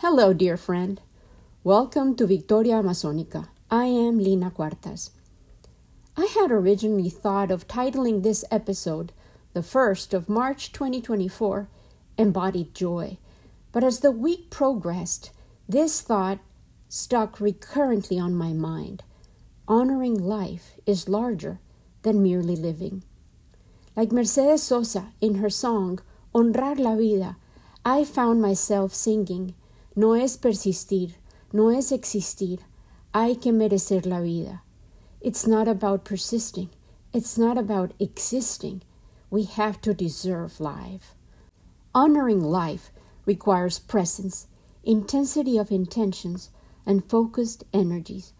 Hello, dear friend. Welcome to Victoria Amazonica. I am Lina Cuartas. I had originally thought of titling this episode, the first of March 2024, Embodied Joy, but as the week progressed, this thought stuck recurrently on my mind. Honoring life is larger than merely living. Like Mercedes Sosa in her song Honrar la Vida, I found myself singing, No es persistir, no es existir, hay que merecer la vida. It's not about persisting, it's not about existing. We have to deserve life. Honoring life requires presence, intensity of intentions, and focused energies,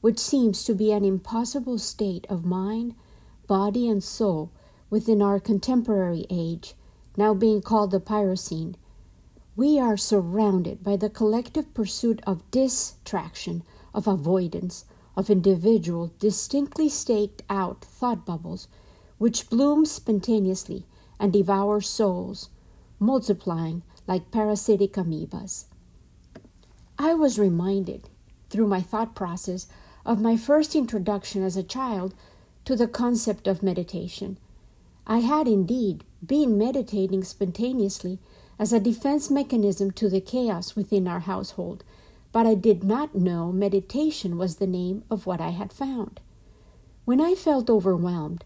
which seems to be an impossible state of mind, body, and soul within our contemporary age, now being called the Pyrocene. We are surrounded by the collective pursuit of distraction, of avoidance, of individual, distinctly staked out thought bubbles, which bloom spontaneously and devour souls, multiplying like parasitic amoebas. I was reminded, through my thought process, of my first introduction as a child to the concept of meditation. I had indeed been meditating spontaneously as a defense mechanism to the chaos within our household, but I did not know meditation was the name of what I had found. When I felt overwhelmed,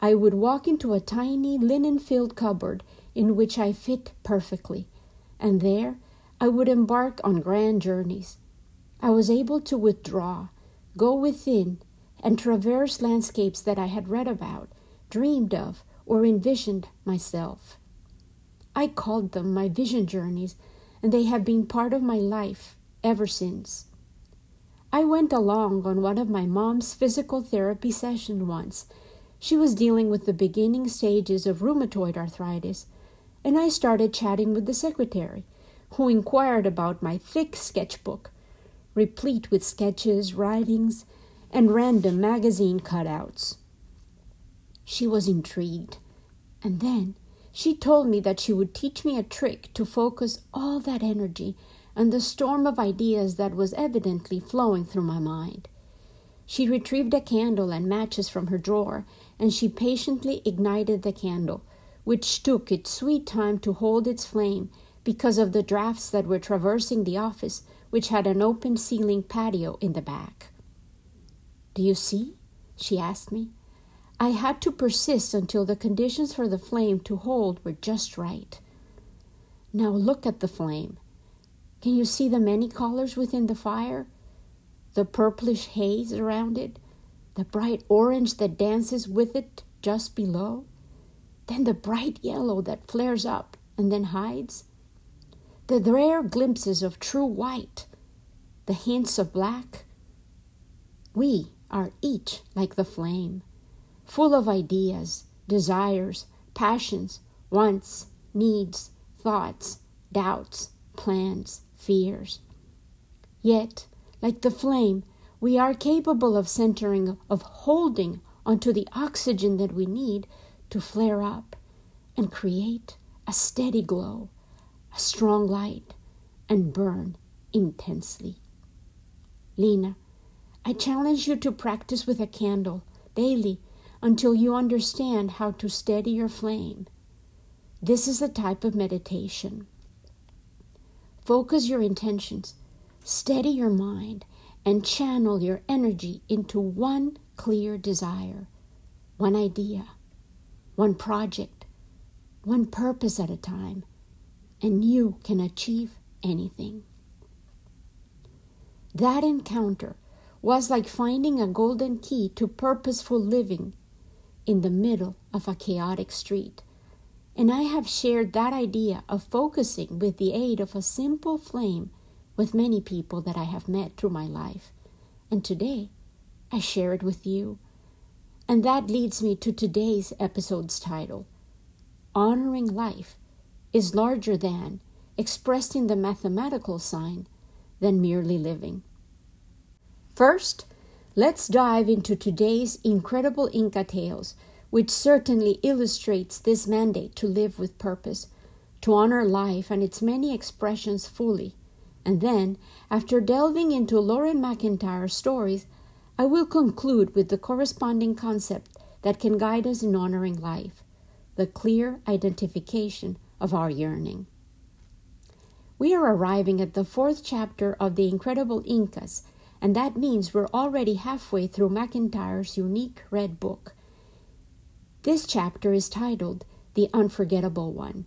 I would walk into a tiny linen filled cupboard in which I fit perfectly, and there I would embark on grand journeys. I was able to withdraw, go within, and traverse landscapes that I had read about, dreamed of, or envisioned myself. I called them my vision journeys, and they have been part of my life ever since. I went along on one of my mom's physical therapy sessions once. She was dealing with the beginning stages of rheumatoid arthritis, and I started chatting with the secretary, who inquired about my thick sketchbook, replete with sketches, writings, and random magazine cutouts. She was intrigued. And then she told me that she would teach me a trick to focus all that energy and the storm of ideas that was evidently flowing through my mind. She retrieved a candle and matches from her drawer, and she patiently ignited the candle, which took its sweet time to hold its flame because of the drafts that were traversing the office, which had an open ceiling patio in the back. Do you see? she asked me. I had to persist until the conditions for the flame to hold were just right. Now look at the flame. Can you see the many colors within the fire? The purplish haze around it, the bright orange that dances with it just below, then the bright yellow that flares up and then hides, the rare glimpses of true white, the hints of black. We are each like the flame full of ideas, desires, passions, wants, needs, thoughts, doubts, plans, fears. Yet, like the flame, we are capable of centering, of holding onto the oxygen that we need to flare up and create a steady glow, a strong light, and burn intensely. Lina, I challenge you to practice with a candle daily until you understand how to steady your flame. This is a type of meditation. Focus your intentions, steady your mind, and channel your energy into one clear desire, one idea, one project, one purpose at a time, and you can achieve anything. That encounter was like finding a golden key to purposeful living in the middle of a chaotic street. And I have shared that idea of focusing with the aid of a simple flame with many people that I have met through my life. And today, I share it with you. And that leads me to today's episode's title Honoring Life is Larger Than, expressed in the mathematical sign, than merely living. First, Let's dive into today's incredible Inca tales, which certainly illustrates this mandate to live with purpose, to honor life and its many expressions fully, And then, after delving into Loren McIntyre's stories, I will conclude with the corresponding concept that can guide us in honoring life the clear identification of our yearning. We are arriving at the fourth chapter of The Incredible Incas, and that means we're already halfway through McIntyre's unique red book. This chapter is titled The Unforgettable One,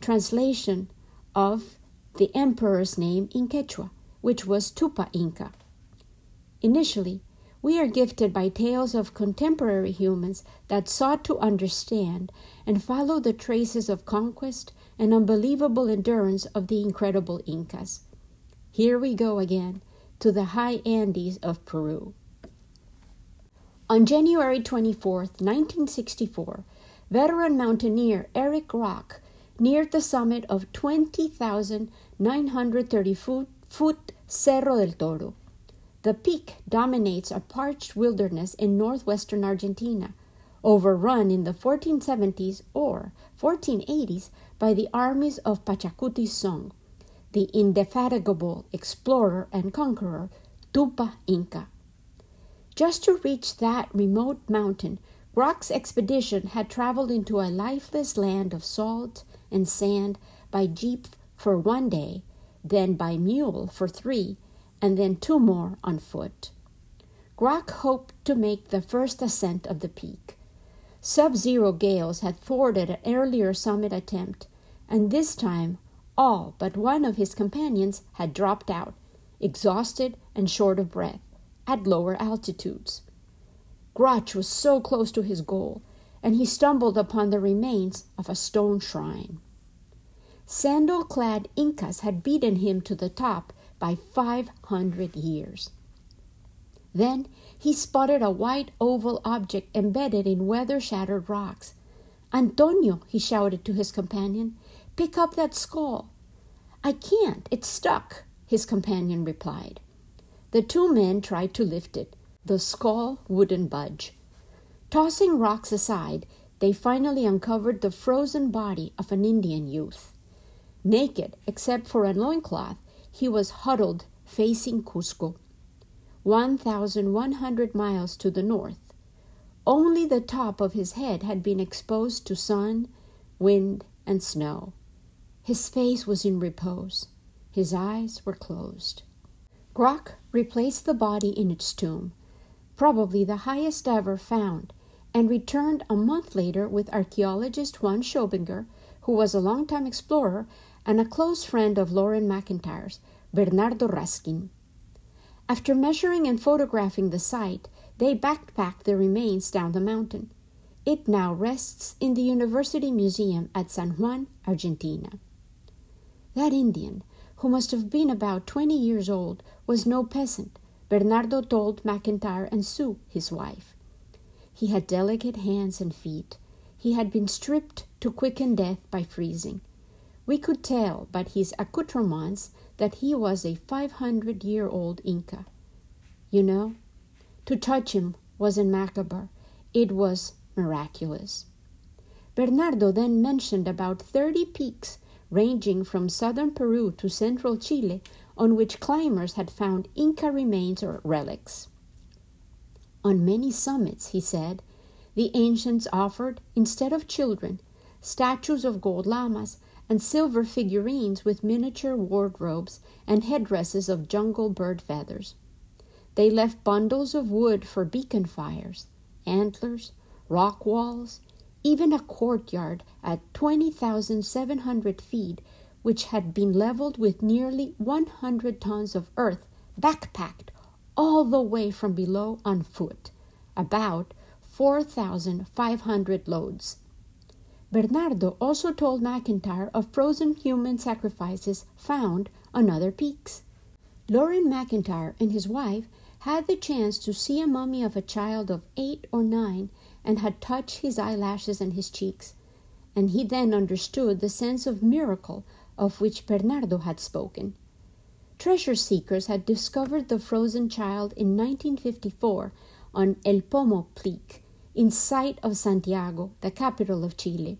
translation of the emperor's name in Quechua, which was Tupa Inca. Initially, we are gifted by tales of contemporary humans that sought to understand and follow the traces of conquest and unbelievable endurance of the incredible Incas. Here we go again to the high Andes of Peru. On January 24, 1964, veteran mountaineer Eric Groch neared the summit of 20,930 foot, foot Cerro del Toro. The peak dominates a parched wilderness in northwestern Argentina, overrun in the 1470s or 1480s by the armies of Pachacuti Song, the indefatigable explorer and conqueror Tupa Inca. Just to reach that remote mountain, Groch's expedition had traveled into a lifeless land of salt and sand by jeep for one day, then by mule for three, and then two more on foot. Groch hoped to make the first ascent of the peak. Sub zero gales had thwarted an earlier summit attempt, and this time all but one of his companions had dropped out, exhausted and short of breath, at lower altitudes. Groch was so close to his goal, and he stumbled upon the remains of a stone shrine. Sandal clad Incas had beaten him to the top by 500 years. Then he spotted a white oval object embedded in weather shattered rocks. Antonio, he shouted to his companion, pick up that skull. I can't, it's stuck, his companion replied. The two men tried to lift it. The skull wouldn't budge. Tossing rocks aside, they finally uncovered the frozen body of an Indian youth. Naked, except for a loincloth, he was huddled facing Cusco, 1,100 miles to the north. Only the top of his head had been exposed to sun, wind, and snow. His face was in repose. His eyes were closed. Groch replaced the body in its tomb, probably the highest ever found, and returned a month later with archaeologist Juan Schobinger, who was a longtime explorer and a close friend of Loren McIntyre's, Bernardo Raskin. After measuring and photographing the site, they backpacked the remains down the mountain. It now rests in the University Museum at San Juan, Argentina. That Indian, who must have been about 20 years old, was no peasant, Bernardo told McIntyre and Sue, his wife. He had delicate hands and feet. He had been stripped to quicken death by freezing. We could tell by his accoutrements that he was a 500 year old Inca. You know, to touch him wasn't macabre, it was miraculous. Bernardo then mentioned about 30 peaks ranging from southern Peru to central Chile on which climbers had found Inca remains or relics. On many summits, he said, the ancients offered, instead of children, statues of gold llamas and silver figurines with miniature wardrobes and headdresses of jungle bird feathers. They left bundles of wood for beacon fires, antlers, rock walls, even a courtyard at 20,700 feet, which had been leveled with nearly 100 tons of earth backpacked all the way from below on foot, about 4,500 loads. Bernardo also told McIntyre of frozen human sacrifices found on other peaks. Loren McIntyre and his wife had the chance to see a mummy of a child of eight or nine and had touched his eyelashes and his cheeks, and he then understood the sense of miracle of which Bernardo had spoken. Treasure seekers had discovered the frozen child in 1954 on El Plomo Peak in sight of Santiago, the capital of Chile.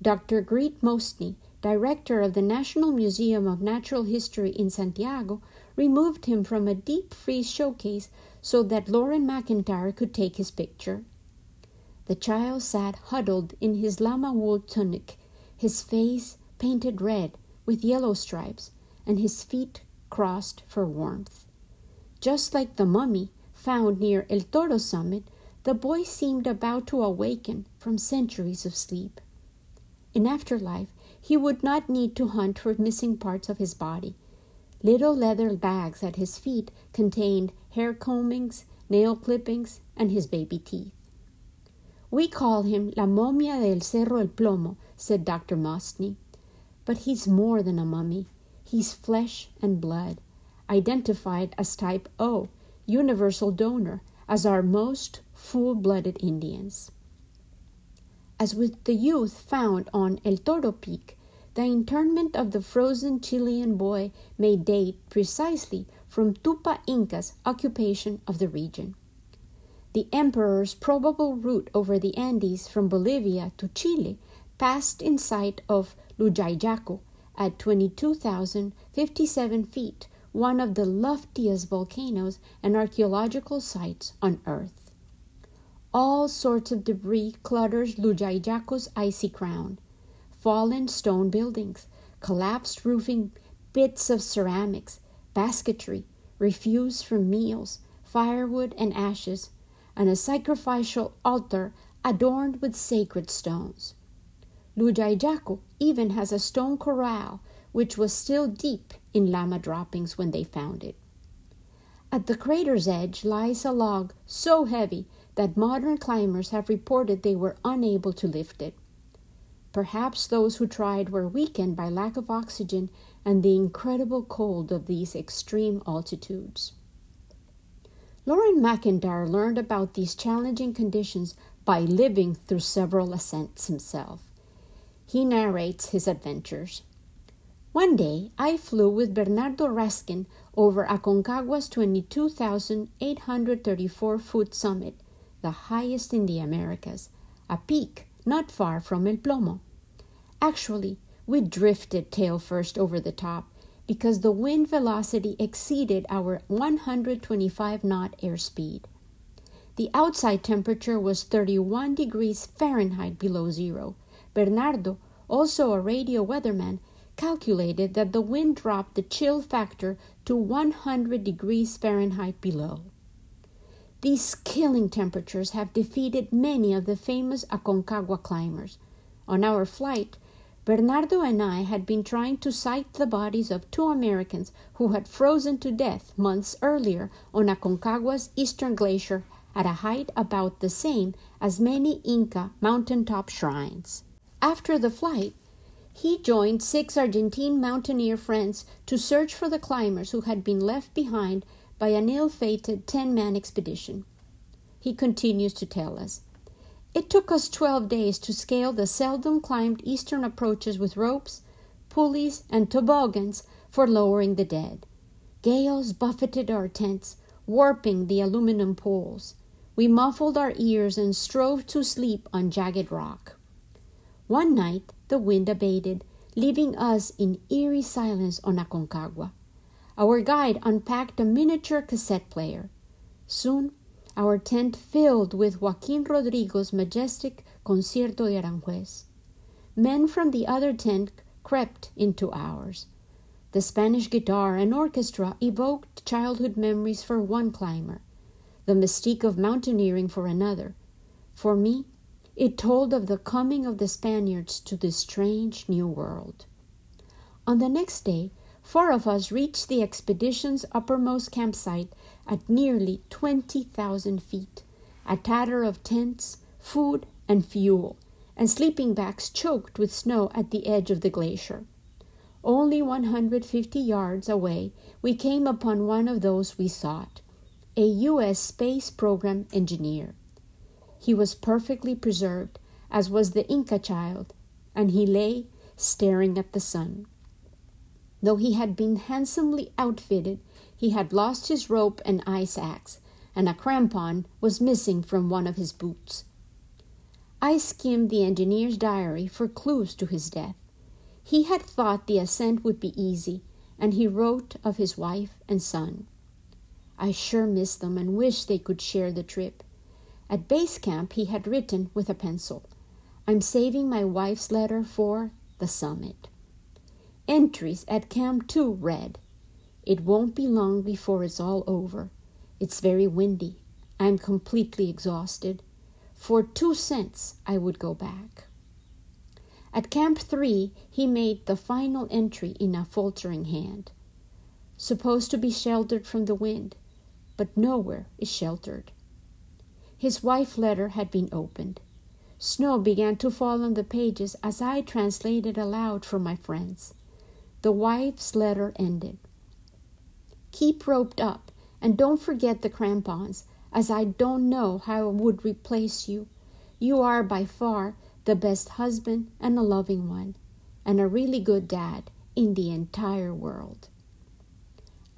Dr. Grete Mostny director of the National Museum of Natural History in Santiago, removed him from a deep freeze showcase so that Loren McIntyre could take his picture. The child sat huddled in his llama wool tunic, his face painted red with yellow stripes, and his feet crossed for warmth. Just like the mummy found near El Toro summit, the boy seemed about to awaken from centuries of sleep. In afterlife, he would not need to hunt for missing parts of his body. Little leather bags at his feet contained hair combings, nail clippings, and his baby teeth. We call him La Momia del Cerro El Plomo, said Dr. Mostny. But he's more than a mummy. He's flesh and blood, identified as type O, universal donor, as are most full blooded Indians. As with the youth found on El Toro Peak, the internment of the frozen Chilean boy may date precisely from Tupa Inca's occupation of the region. The emperor's probable route over the Andes from Bolivia to Chile passed in sight of Llullaillaco at 22,057 feet, one of the loftiest volcanoes and archaeological sites on Earth. All sorts of debris clutters Llullaillaco's icy crown fallen stone buildings, collapsed roofing, bits of ceramics, basketry, refuse from meals, firewood and ashes, and a sacrificial altar adorned with sacred stones. Llullaillaco even has a stone corral which was still deep in llama droppings when they found it. At the crater's edge lies a log so heavy that modern climbers have reported they were unable to lift it. Perhaps those who tried were weakened by lack of oxygen and the incredible cold of these extreme altitudes. Loren McIntyre learned about these challenging conditions by living through several ascents himself. He narrates his adventures. One day, I flew with Bernardo Raskin over Aconcagua's 22,834 foot summit, the highest in the Americas, a peak not far from El Plomo. Actually, we drifted tail first over the top because the wind velocity exceeded our 125 knot airspeed. The outside temperature was 31 degrees Fahrenheit below zero. Bernardo, also a radio weatherman, calculated that the wind dropped the chill factor to 100 degrees Fahrenheit below. These killing temperatures have defeated many of the famous Aconcagua climbers. On our flight, Bernardo and I had been trying to sight the bodies of two Americans who had frozen to death months earlier on Aconcagua's eastern glacier at a height about the same as many Inca mountaintop shrines. After the flight, he joined six Argentine mountaineer friends to search for the climbers who had been left behind by an ill fated 10 man expedition. He continues to tell us it took us 12 days to scale the seldom climbed eastern approaches with ropes, pulleys, and toboggans for lowering the dead. Gales buffeted our tents, warping the aluminum poles. We muffled our ears and strove to sleep on jagged rock. One night the wind abated, leaving us in eerie silence on Aconcagua. Our guide unpacked a miniature cassette player. Soon our tent filled with Joaquin Rodrigo's majestic Concierto de Aranjuez. Men from the other tent crept into ours. The Spanish guitar and orchestra evoked childhood memories for one climber, the mystique of mountaineering for another. For me, it told of the coming of the Spaniards to this strange new world. On the next day, four of us reached the expedition's uppermost campsite at nearly 20,000 feet, a tatter of tents, food, and fuel, and sleeping bags choked with snow at the edge of the glacier. Only 150 yards away, we came upon one of those we sought a U.S. space program engineer. He was perfectly preserved, as was the Inca child, and he lay staring at the sun. Though he had been handsomely outfitted, he had lost his rope and ice axe, and a crampon was missing from one of his boots. I skimmed the engineer's diary for clues to his death. He had thought the ascent would be easy, and he wrote of his wife and son. I sure miss them and wish they could share the trip. At base camp, he had written with a pencil I'm saving my wife's letter for the summit. Entries at Camp 2 read It won't be long before it's all over. It's very windy. I'm completely exhausted. For two cents, I would go back. At Camp 3, he made the final entry in a faltering hand. Supposed to be sheltered from the wind, but nowhere is sheltered. His wife's letter had been opened. Snow began to fall on the pages as I translated aloud for my friends. The wife's letter ended. Keep roped up and don't forget the crampons, as I don't know how I would replace you. You are by far the best husband and a loving one, and a really good dad in the entire world.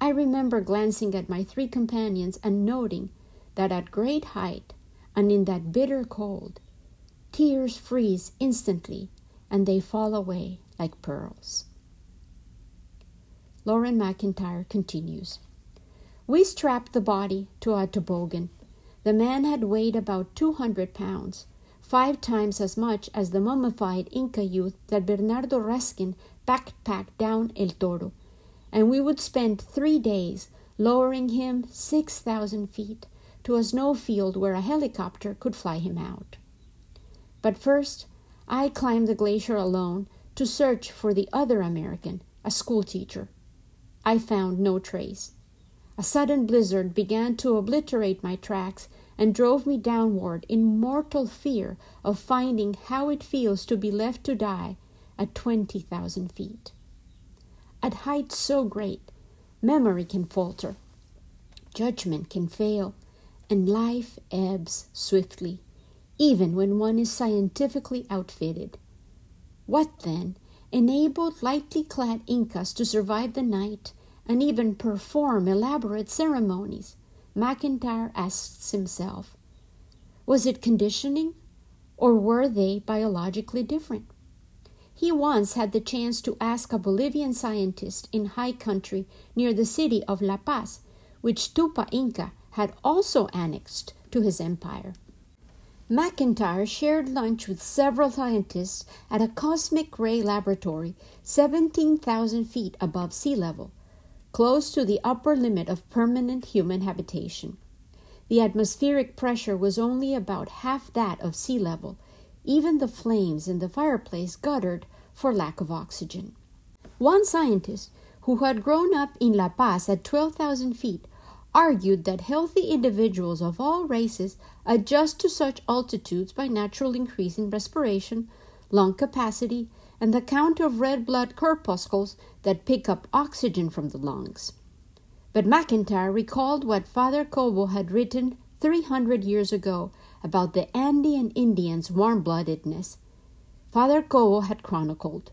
I remember glancing at my three companions and noting that at great height and in that bitter cold, tears freeze instantly and they fall away like pearls. Loren McIntyre continues We strapped the body to a toboggan. The man had weighed about 200 pounds, five times as much as the mummified Inca youth that Bernardo Raskin backpacked down El Toro, and we would spend three days lowering him 6,000 feet to a snowfield where a helicopter could fly him out. But first, I climbed the glacier alone to search for the other American, a schoolteacher. I found no trace. A sudden blizzard began to obliterate my tracks and drove me downward in mortal fear of finding how it feels to be left to die at 20,000 feet. At heights so great, memory can falter, judgment can fail, and life ebbs swiftly, even when one is scientifically outfitted. What then enabled lightly clad Incas to survive the night and even perform elaborate ceremonies? McIntyre asks himself. Was it conditioning, or were they biologically different? He once had the chance to ask a Bolivian scientist in high country near the city of La Paz, which Tupa Inca had also annexed to his empire. McIntyre shared lunch with several scientists at a cosmic ray laboratory 17,000 feet above sea level, close to the upper limit of permanent human habitation. The atmospheric pressure was only about half that of sea level. Even the flames in the fireplace guttered for lack of oxygen. One scientist, who had grown up in La Paz at 12,000 feet, argued that healthy individuals of all races adjust to such altitudes by natural increase in respiration, lung capacity, and the count of red blood corpuscles that pick up oxygen from the lungs. But McIntyre recalled what Father Cobo had written 300 years ago about the Andean Indians' warm bloodedness. Father Cobo had chronicled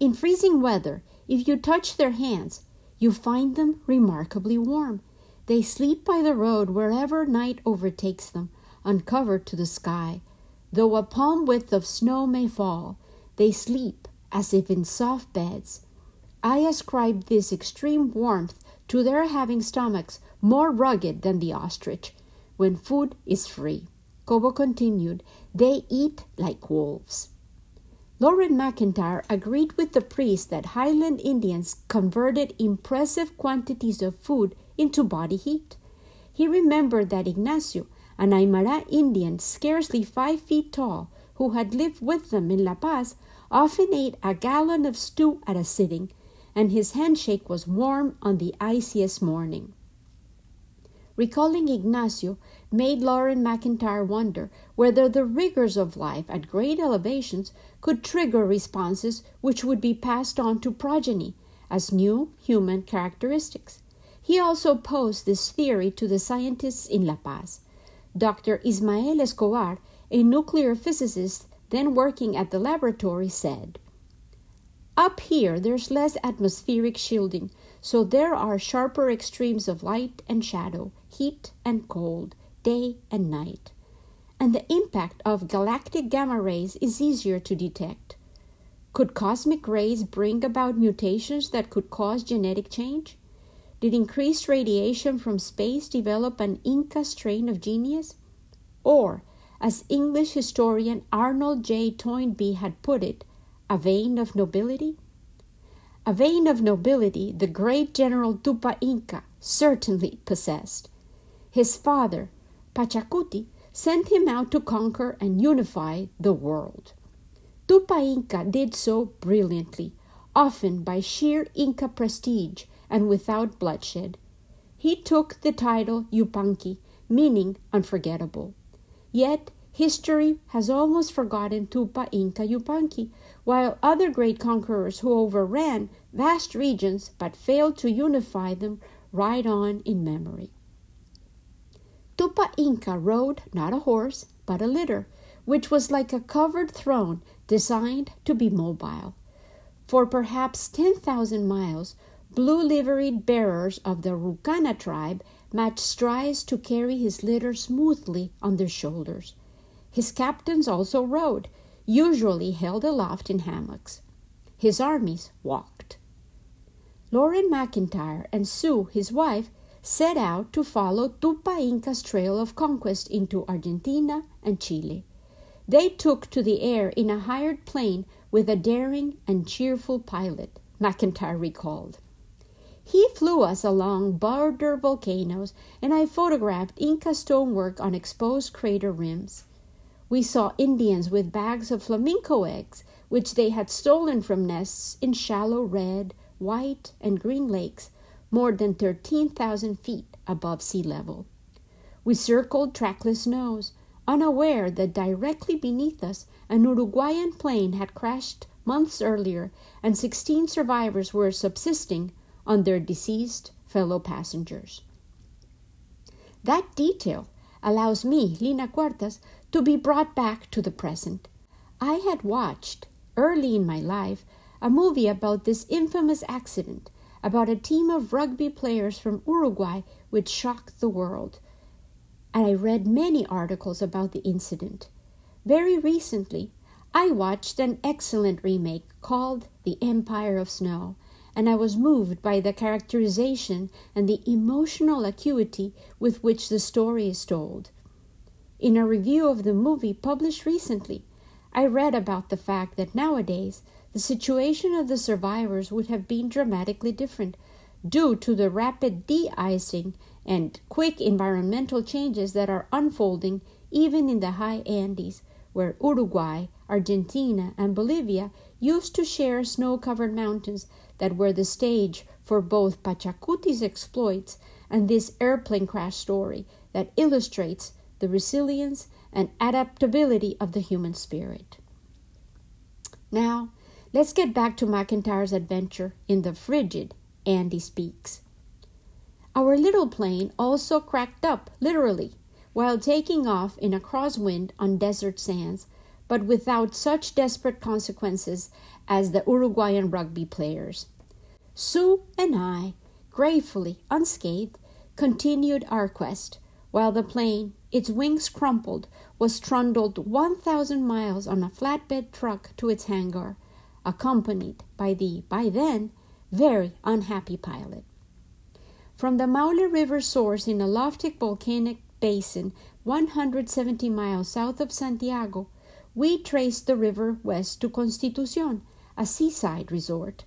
In freezing weather, if you touch their hands, you find them remarkably warm they sleep by the road wherever night overtakes them, uncovered to the sky. Though a palm width of snow may fall, they sleep as if in soft beds. I ascribe this extreme warmth to their having stomachs more rugged than the ostrich when food is free. Cobo continued, they eat like wolves. Loren McIntyre agreed with the priest that Highland Indians converted impressive quantities of food into body heat. He remembered that Ignacio, an Aymara Indian scarcely five feet tall, who had lived with them in La Paz, often ate a gallon of stew at a sitting, and his handshake was warm on the iciest morning. Recalling Ignacio made Loren McIntyre wonder whether the rigors of life at great elevations could trigger responses which would be passed on to progeny as new human characteristics. He also posed this theory to the scientists in La Paz. Dr. Ismael Escobar, a nuclear physicist then working at the laboratory, said Up here there's less atmospheric shielding, so there are sharper extremes of light and shadow, heat and cold, day and night. And the impact of galactic gamma rays is easier to detect. Could cosmic rays bring about mutations that could cause genetic change? Did increased radiation from space develop an Inca strain of genius? Or, as English historian Arnold J. Toynbee had put it, a vein of nobility? A vein of nobility the great General Tupa Inca certainly possessed. His father, Pachacuti, sent him out to conquer and unify the world. Tupa Inca did so brilliantly, often by sheer Inca prestige and without bloodshed. He took the title Yupanqui, meaning unforgettable. Yet history has almost forgotten Tupa Inca Yupanqui, while other great conquerors who overran vast regions but failed to unify them ride on in memory. Tupa Inca rode not a horse, but a litter, which was like a covered throne designed to be mobile. For perhaps 10,000 miles, blue liveried bearers of the Rucana tribe matched strides to carry his litter smoothly on their shoulders. His captains also rode, usually held aloft in hammocks. His armies walked. Loren McIntyre and Sue, his wife, set out to follow Tupa Inca's trail of conquest into Argentina and Chile. They took to the air in a hired plane with a daring and cheerful pilot, McIntyre recalled. He flew us along border volcanoes, and I photographed Inca stonework on exposed crater rims. We saw Indians with bags of flamenco eggs, which they had stolen from nests in shallow red, white, and green lakes more than 13,000 feet above sea level. We circled trackless snows, unaware that directly beneath us an Uruguayan plane had crashed months earlier and 16 survivors were subsisting on their deceased fellow passengers. That detail allows me, Lina Cuartas, to be brought back to the present. I had watched, early in my life, a movie about this infamous accident, about a team of rugby players from Uruguay which shocked the world and I read many articles about the incident. Very recently, I watched an excellent remake called The Empire of Snow, and I was moved by the characterization and the emotional acuity with which the story is told. In a review of the movie published recently, I read about the fact that nowadays the situation of the survivors would have been dramatically different due to the rapid de icing and quick environmental changes that are unfolding even in the high Andes, where Uruguay, Argentina, and Bolivia used to share snow covered mountains that were the stage for both Pachacuti's exploits and this airplane crash story that illustrates the resilience and adaptability of the human spirit. Now, let's get back to McIntyre's adventure in the frigid Andes peaks. Our little plane also cracked up, literally, while taking off in a crosswind on desert sands, but without such desperate consequences as the Uruguayan rugby players. Sue and I, gratefully unscathed, continued our quest, while the plane, its wings crumpled, was trundled 1,000 miles on a flatbed truck to its hangar, accompanied by the, by then, very unhappy pilot. From the Maule River source in a lofty volcanic basin 170 miles south of Santiago, we traced the river west to Constitucion, a seaside resort.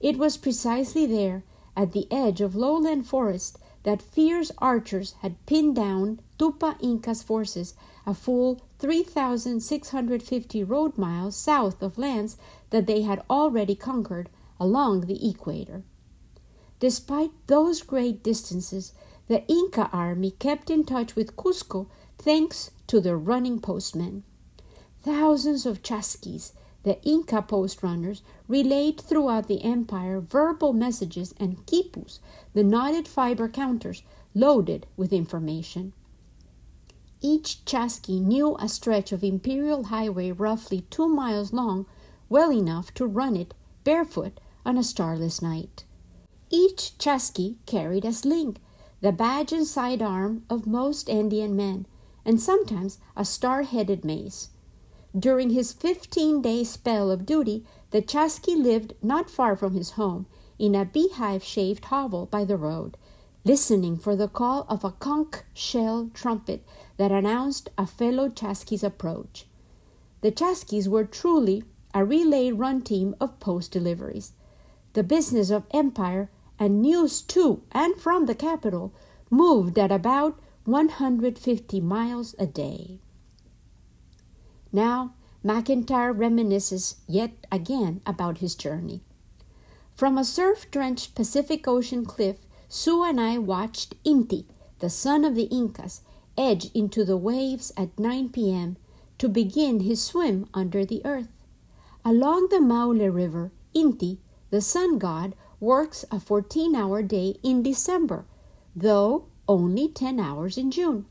It was precisely there, at the edge of lowland forest, that fierce archers had pinned down Tupa Inca's forces a full 3,650 road miles south of lands that they had already conquered along the equator. Despite those great distances, the Inca army kept in touch with Cusco thanks to their running postmen. Thousands of chasquis, the Inca post runners, relayed throughout the empire verbal messages and quipus, the knotted fiber counters, loaded with information. Each chasqui knew a stretch of imperial highway roughly two miles long, well enough to run it barefoot on a starless night. Each chasqui carried a sling, the badge and sidearm of most Andean men, and sometimes a star headed mace. During his 15 day spell of duty, the Chasqui lived not far from his home in a beehive shaped hovel by the road, listening for the call of a conch shell trumpet that announced a fellow Chasqui's approach. The Chasquis were truly a relay run team of post deliveries. The business of empire and news to and from the capital moved at about 150 miles a day. Now, McIntyre reminisces yet again about his journey. From a surf drenched Pacific Ocean cliff, Sue and I watched Inti, the sun of the Incas, edge into the waves at 9 p.m. to begin his swim under the earth. Along the Maule River, Inti, the sun god, works a 14 hour day in December, though only 10 hours in June.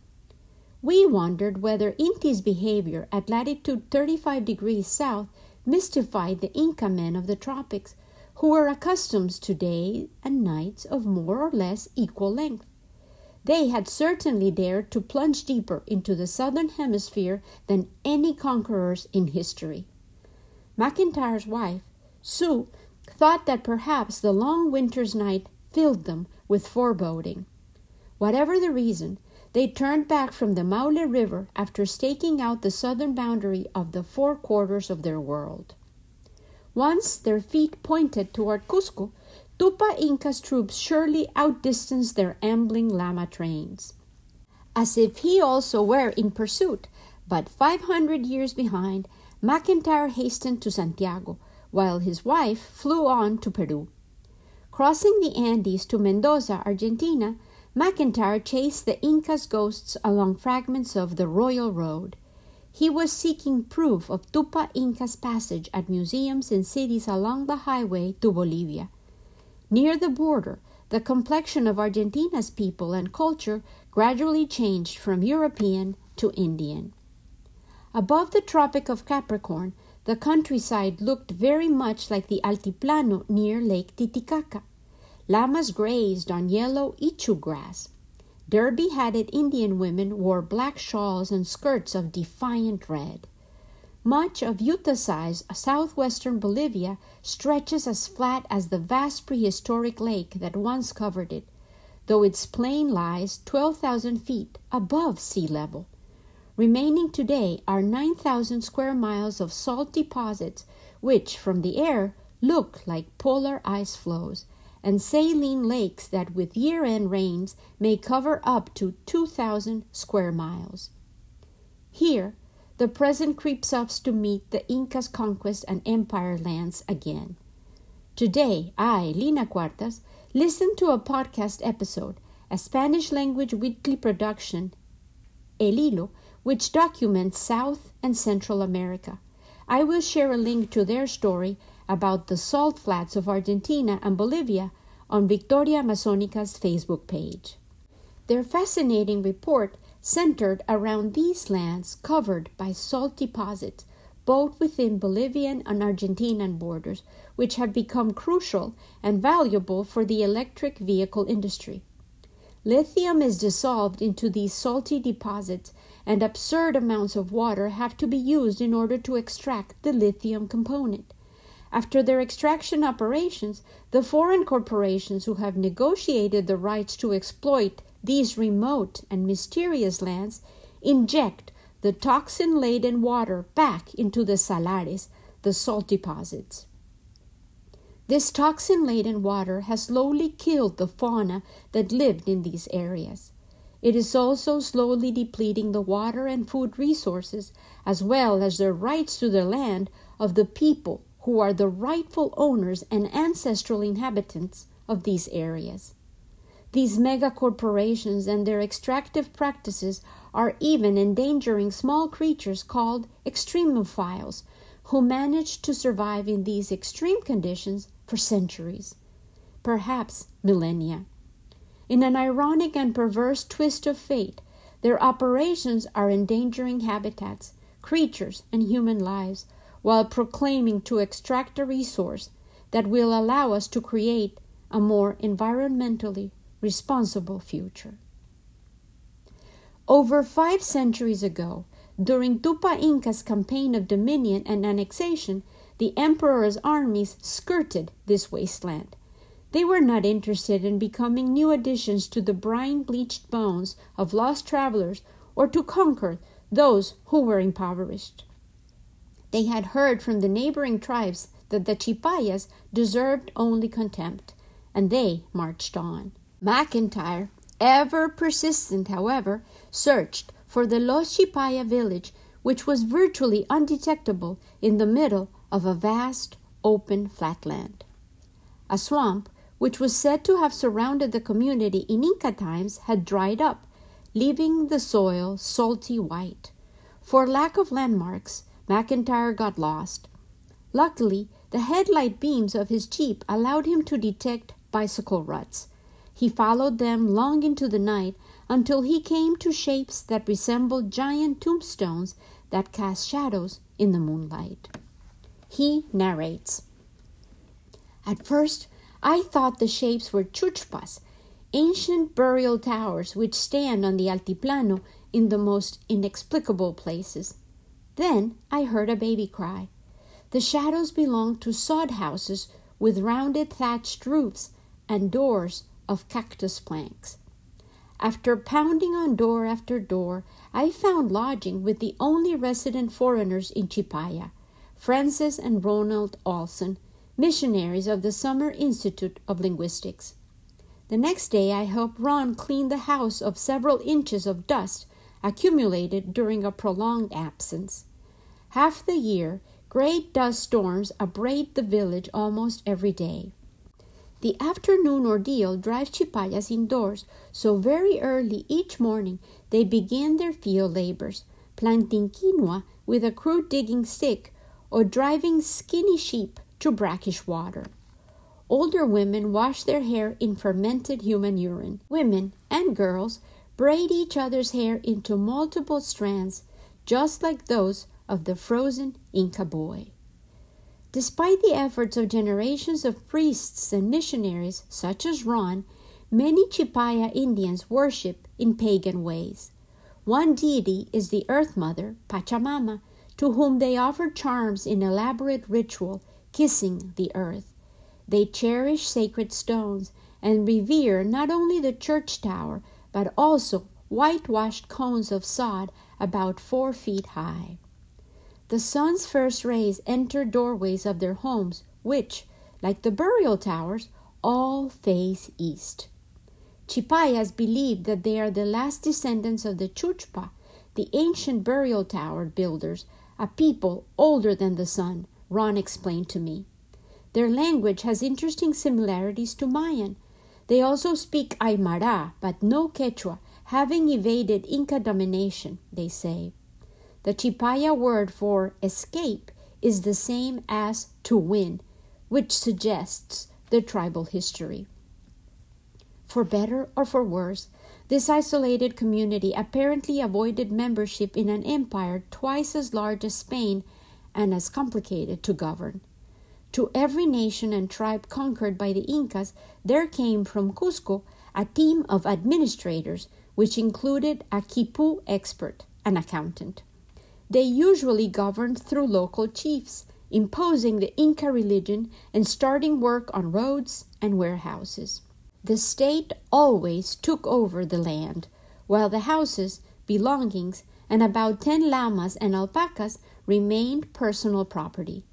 We wondered whether Inti's behavior at latitude 35 degrees south mystified the Inca men of the tropics, who were accustomed to days and nights of more or less equal length. They had certainly dared to plunge deeper into the southern hemisphere than any conquerors in history. McIntyre's wife, Sue, thought that perhaps the long winter's night filled them with foreboding. Whatever the reason, they turned back from the Maule River after staking out the southern boundary of the four quarters of their world. Once their feet pointed toward Cusco, Tupa Inca's troops surely outdistanced their ambling llama trains. As if he also were in pursuit, but 500 years behind, McIntyre hastened to Santiago, while his wife flew on to Peru. Crossing the Andes to Mendoza, Argentina, McIntyre chased the Inca's ghosts along fragments of the Royal Road. He was seeking proof of Tupa Inca's passage at museums in cities along the highway to Bolivia. Near the border, the complexion of Argentina's people and culture gradually changed from European to Indian. Above the Tropic of Capricorn, the countryside looked very much like the Altiplano near Lake Titicaca. Llamas grazed on yellow ichu grass. Derby hatted Indian women wore black shawls and skirts of defiant red. Much of Utah sized southwestern Bolivia stretches as flat as the vast prehistoric lake that once covered it, though its plain lies 12,000 feet above sea level. Remaining today are 9,000 square miles of salt deposits, which from the air look like polar ice floes, and saline lakes that with year end rains may cover up to 2,000 square miles. Here, the present creeps up to meet the Inca's conquest and empire lands again. Today, I, Lina Cuartas, listened to a podcast episode, a Spanish language weekly production, El Hilo, which documents South and Central America. I will share a link to their story about the salt flats of Argentina and Bolivia on Victoria Amazonica's Facebook page. Their fascinating report centered around these lands covered by salt deposits, both within Bolivian and Argentinian borders, which have become crucial and valuable for the electric vehicle industry. Lithium is dissolved into these salty deposits and absurd amounts of water have to be used in order to extract the lithium component. After their extraction operations, the foreign corporations who have negotiated the rights to exploit these remote and mysterious lands inject the toxin laden water back into the salares, the salt deposits. This toxin laden water has slowly killed the fauna that lived in these areas. It is also slowly depleting the water and food resources, as well as the rights to the land of the people who are the rightful owners and ancestral inhabitants of these areas. These mega corporations and their extractive practices are even endangering small creatures called extremophiles, who manage to survive in these extreme conditions for centuries, perhaps millennia. In an ironic and perverse twist of fate, their operations are endangering habitats, creatures, and human lives while proclaiming to extract a resource that will allow us to create a more environmentally responsible future. Over five centuries ago, during Tupa Inca's campaign of dominion and annexation, the emperor's armies skirted this wasteland. They were not interested in becoming new additions to the brine bleached bones of lost travelers or to conquer those who were impoverished. They had heard from the neighboring tribes that the Chipayas deserved only contempt, and they marched on. McIntyre, ever persistent, however, searched for the Los Chipaya village, which was virtually undetectable in the middle of a vast open flatland. A swamp, which was said to have surrounded the community in Inca times, had dried up, leaving the soil salty white. For lack of landmarks, McIntyre got lost. Luckily, the headlight beams of his jeep allowed him to detect bicycle ruts. He followed them long into the night until he came to shapes that resembled giant tombstones that cast shadows in the moonlight. He narrates At first, I thought the shapes were chullpas, ancient burial towers which stand on the altiplano in the most inexplicable places. Then I heard a baby cry. The shadows belonged to sod houses with rounded thatched roofs and doors of cactus planks. After pounding on door after door, I found lodging with the only resident foreigners in Chipaya, Francis and Ronald Olson, missionaries of the Summer Institute of Linguistics. The next day I helped Ron clean the house of several inches of dust accumulated during a prolonged absence. Half the year, great dust storms abrade the village almost every day. The afternoon ordeal drives chipayas indoors, so very early each morning they begin their field labors, planting quinoa with a crude digging stick or driving skinny sheep to brackish water. Older women wash their hair in fermented human urine. Women and girls braid each other's hair into multiple strands, just like those of the frozen Inca boy. Despite the efforts of generations of priests and missionaries, such as Ron, many Chipaya Indians worship in pagan ways. One deity is the Earth Mother, Pachamama, to whom they offer charms in elaborate ritual, kissing the earth. They cherish sacred stones and revere not only the church tower, but also whitewashed cones of sod about four feet high. The sun's first rays enter doorways of their homes, which, like the burial towers, all face east. Chipayas believe that they are the last descendants of the Chullpa, the ancient burial tower builders, a people older than the sun, Ron explained to me. Their language has interesting similarities to Mayan. They also speak Aymara, but no Quechua, having evaded Inca domination, they say. The Chipaya word for escape is the same as to win, which suggests the tribal history. For better or for worse, this isolated community apparently avoided membership in an empire twice as large as Spain and as complicated to govern. To every nation and tribe conquered by the Incas, there came from Cusco a team of administrators, which included a Quipu expert, an accountant. They usually governed through local chiefs, imposing the Inca religion and starting work on roads and warehouses. The state always took over the land, while the houses, belongings, and about ten llamas and alpacas remained personal property.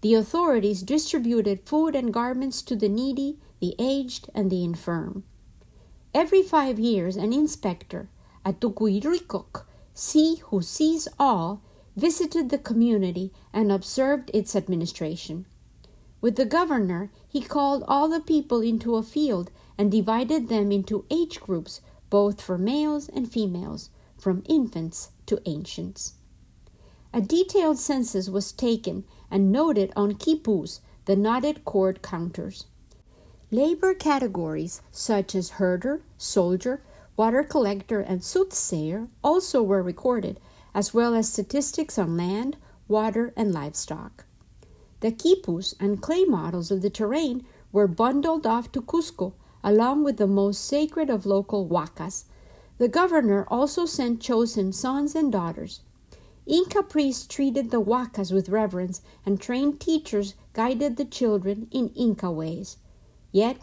The authorities distributed food and garments to the needy, the aged, and the infirm. Every five years, an inspector, a tucuyricok, See who sees all, visited the community and observed its administration. With the governor, he called all the people into a field and divided them into age groups, both for males and females, from infants to ancients. A detailed census was taken and noted on quipus, the knotted cord counters. Labor categories such as herder, soldier, water collector, and soothsayer also were recorded, as well as statistics on land, water, and livestock. The quipus and clay models of the terrain were bundled off to Cusco along with the most sacred of local huacas. The governor also sent chosen sons and daughters. Inca priests treated the huacas with reverence, and trained teachers guided the children in Inca ways. Yet,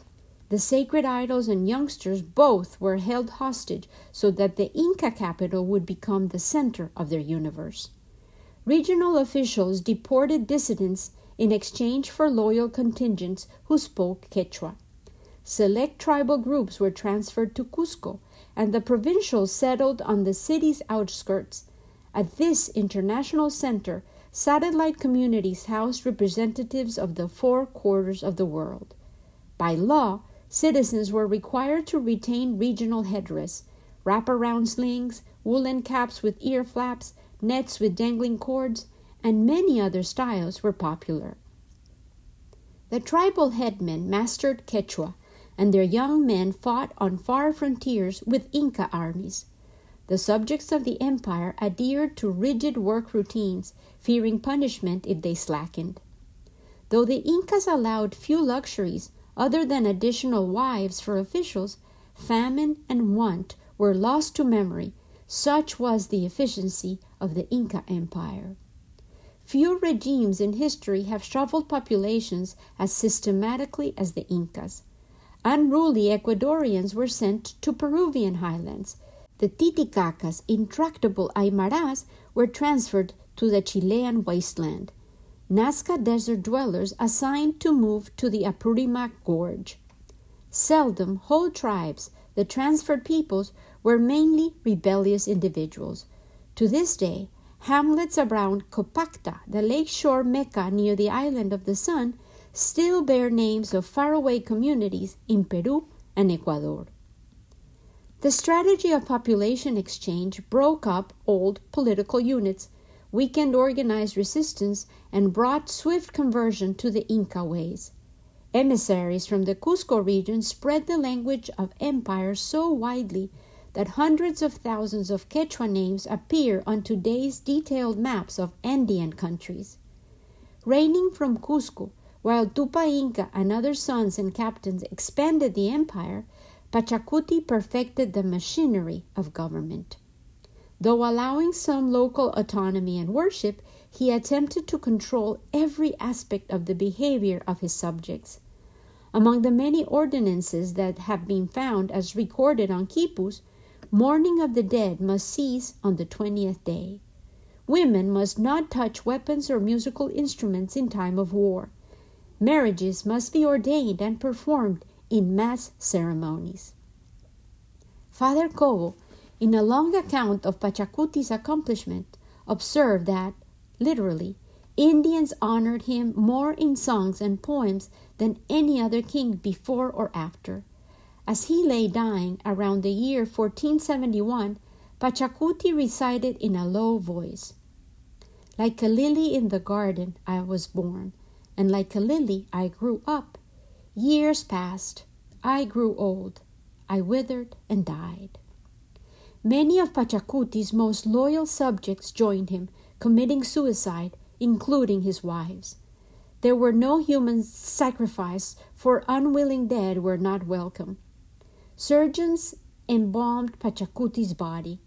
the sacred idols and youngsters both were held hostage so that the Inca capital would become the center of their universe. Regional officials deported dissidents in exchange for loyal contingents who spoke Quechua. Select tribal groups were transferred to Cusco, and the provincials settled on the city's outskirts. At this international center, satellite communities housed representatives of the four quarters of the world. By law, citizens were required to retain regional headdress, wraparound slings, woolen caps with ear flaps, nets with dangling cords, and many other styles were popular. The tribal headmen mastered Quechua, and their young men fought on far frontiers with Inca armies. The subjects of the empire adhered to rigid work routines, fearing punishment if they slackened. Though the Incas allowed few luxuries, other than additional wives for officials, famine and want were lost to memory. Such was the efficiency of the Inca Empire. Few regimes in history have shuffled populations as systematically as the Incas. Unruly Ecuadorians were sent to Peruvian highlands. The Titicacas, intractable Aymaras, were transferred to the Chilean wasteland. Nazca desert dwellers assigned to move to the Apurimac Gorge. Seldom whole tribes, the transferred peoples, were mainly rebellious individuals. To this day, hamlets around Copacta, the lakeshore mecca near the island of the sun, still bear names of faraway communities in Peru and Ecuador. The strategy of population exchange broke up old political units weakened organized resistance, and brought swift conversion to the Inca ways. Emissaries from the Cusco region spread the language of empire so widely that hundreds of thousands of Quechua names appear on today's detailed maps of Andean countries. Reigning from Cusco, while Tupa Inca and other sons and captains expanded the empire, Pachacuti perfected the machinery of government. Though allowing some local autonomy and worship, he attempted to control every aspect of the behavior of his subjects. Among the many ordinances that have been found as recorded on quipus, mourning of the dead must cease on the twentieth day. Women must not touch weapons or musical instruments in time of war. Marriages must be ordained and performed in mass ceremonies. Father Cobo in a long account of Pachacuti's accomplishment, observe that, literally, Indians honored him more in songs and poems than any other king before or after. As he lay dying around the year 1471, Pachacuti recited in a low voice Like a lily in the garden I was born, and like a lily I grew up. Years passed, I grew old, I withered and died. Many of Pachacuti's most loyal subjects joined him, committing suicide, including his wives. There were no human sacrifice, for unwilling dead were not welcome. Surgeons embalmed Pachacuti's body.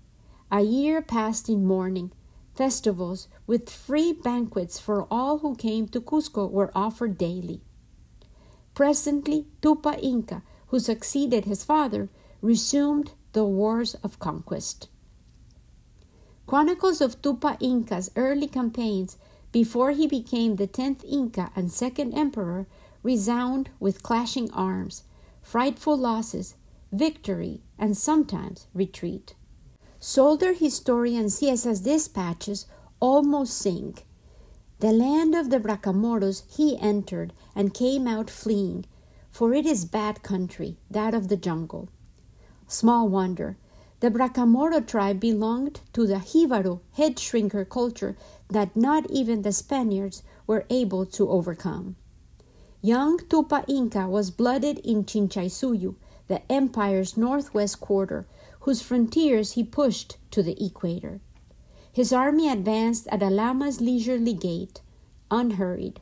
A year passed in mourning. Festivals with free banquets for all who came to Cusco were offered daily. Presently, Tupa Inca, who succeeded his father, resumed the Wars of Conquest. Chronicles of Tupa Inca's early campaigns before he became the tenth Inca and second emperor resound with clashing arms, frightful losses, victory, and sometimes retreat. Soldier historian Cieza's dispatches almost sing. The land of the Bracamoros he entered and came out fleeing, for it is bad country, that of the jungle. Small wonder. The Bracamoro tribe belonged to the Jivaro head shrinker culture that not even the Spaniards were able to overcome. Young Tupa Inca was blooded in Chinchaysuyu, the empire's northwest quarter, whose frontiers he pushed to the equator. His army advanced at a llama's leisurely gait, unhurried.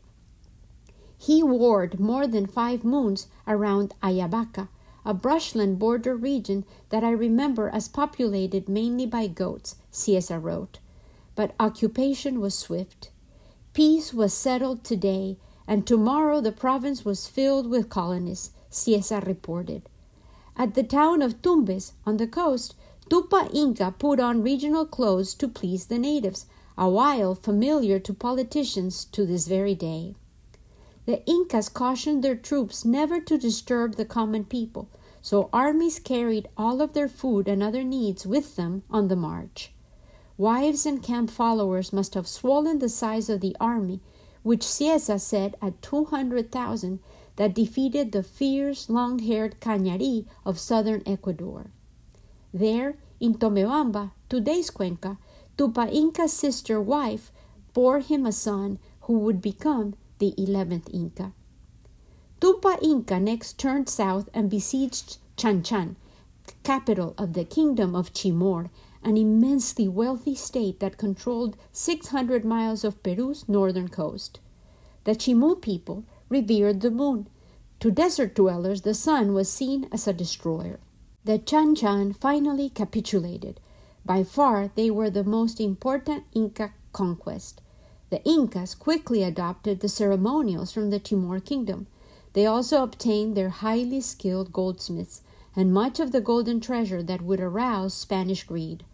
He warred more than five moons around Ayabaca, a brushland border region that I remember as populated mainly by goats, Cieza wrote. but occupation was swift. Peace was settled today, and tomorrow the province was filled with colonists, Cieza reported. At the town of Tumbes, on the coast, Tupa Inca put on regional clothes to please the natives, a wile familiar to politicians to this very day. The Incas cautioned their troops never to disturb the common people, so armies carried all of their food and other needs with them on the march. Wives and camp followers must have swollen the size of the army, which Cieza said at 200,000 that defeated the fierce, long haired Cañari of southern Ecuador. There, in Tomebamba, today's Cuenca, Tupa Inca's sister wife bore him a son who would become the 11th Inca. Tupa Inca next turned south and besieged Chan Chan, capital of the kingdom of Chimor, an immensely wealthy state that controlled 600 miles of Peru's northern coast. The Chimu people revered the moon. To desert dwellers, the sun was seen as a destroyer. The Chan Chan finally capitulated. By far, they were the most important Inca conquest. The Incas quickly adopted the ceremonials from the Chimor kingdom. They also obtained their highly skilled goldsmiths and much of the golden treasure that would arouse Spanish greed.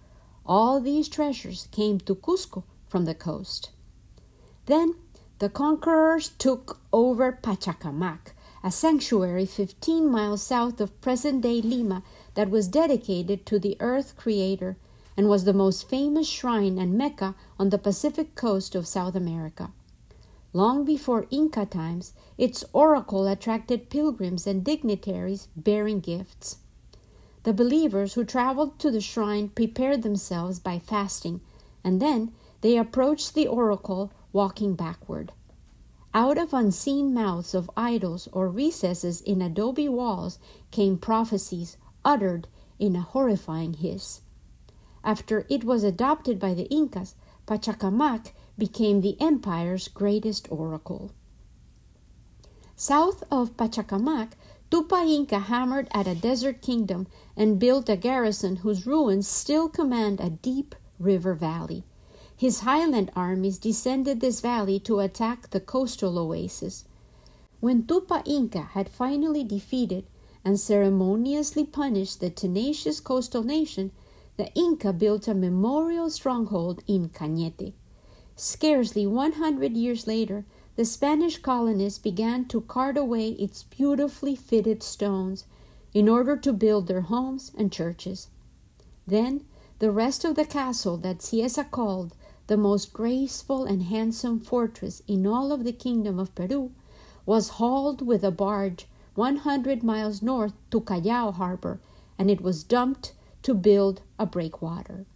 All these treasures came to Cusco from the coast. Then the conquerors took over Pachacamac, a sanctuary 15 miles south of present day Lima that was dedicated to the earth creator and was the most famous shrine and Mecca on the Pacific coast of South America. Long before Inca times, its oracle attracted pilgrims and dignitaries bearing gifts. The believers who traveled to the shrine prepared themselves by fasting, and then they approached the oracle walking backward. Out of unseen mouths of idols or recesses in adobe walls came prophecies uttered in a horrifying hiss. After it was adopted by the Incas, Pachacamac became the empire's greatest oracle. South of Pachacamac, Tupa Inca hammered at a desert kingdom and built a garrison whose ruins still command a deep river valley. His highland armies descended this valley to attack the coastal oasis. When Tupa Inca had finally defeated and ceremoniously punished the tenacious coastal nation, the Inca built a memorial stronghold in Cañete. Scarcely 100 years later, the Spanish colonists began to cart away its beautifully fitted stones in order to build their homes and churches. Then the rest of the castle that Cieza called the most graceful and handsome fortress in all of the kingdom of Peru was hauled with a barge 100 miles north to Callao harbor and it was dumped to build a breakwater.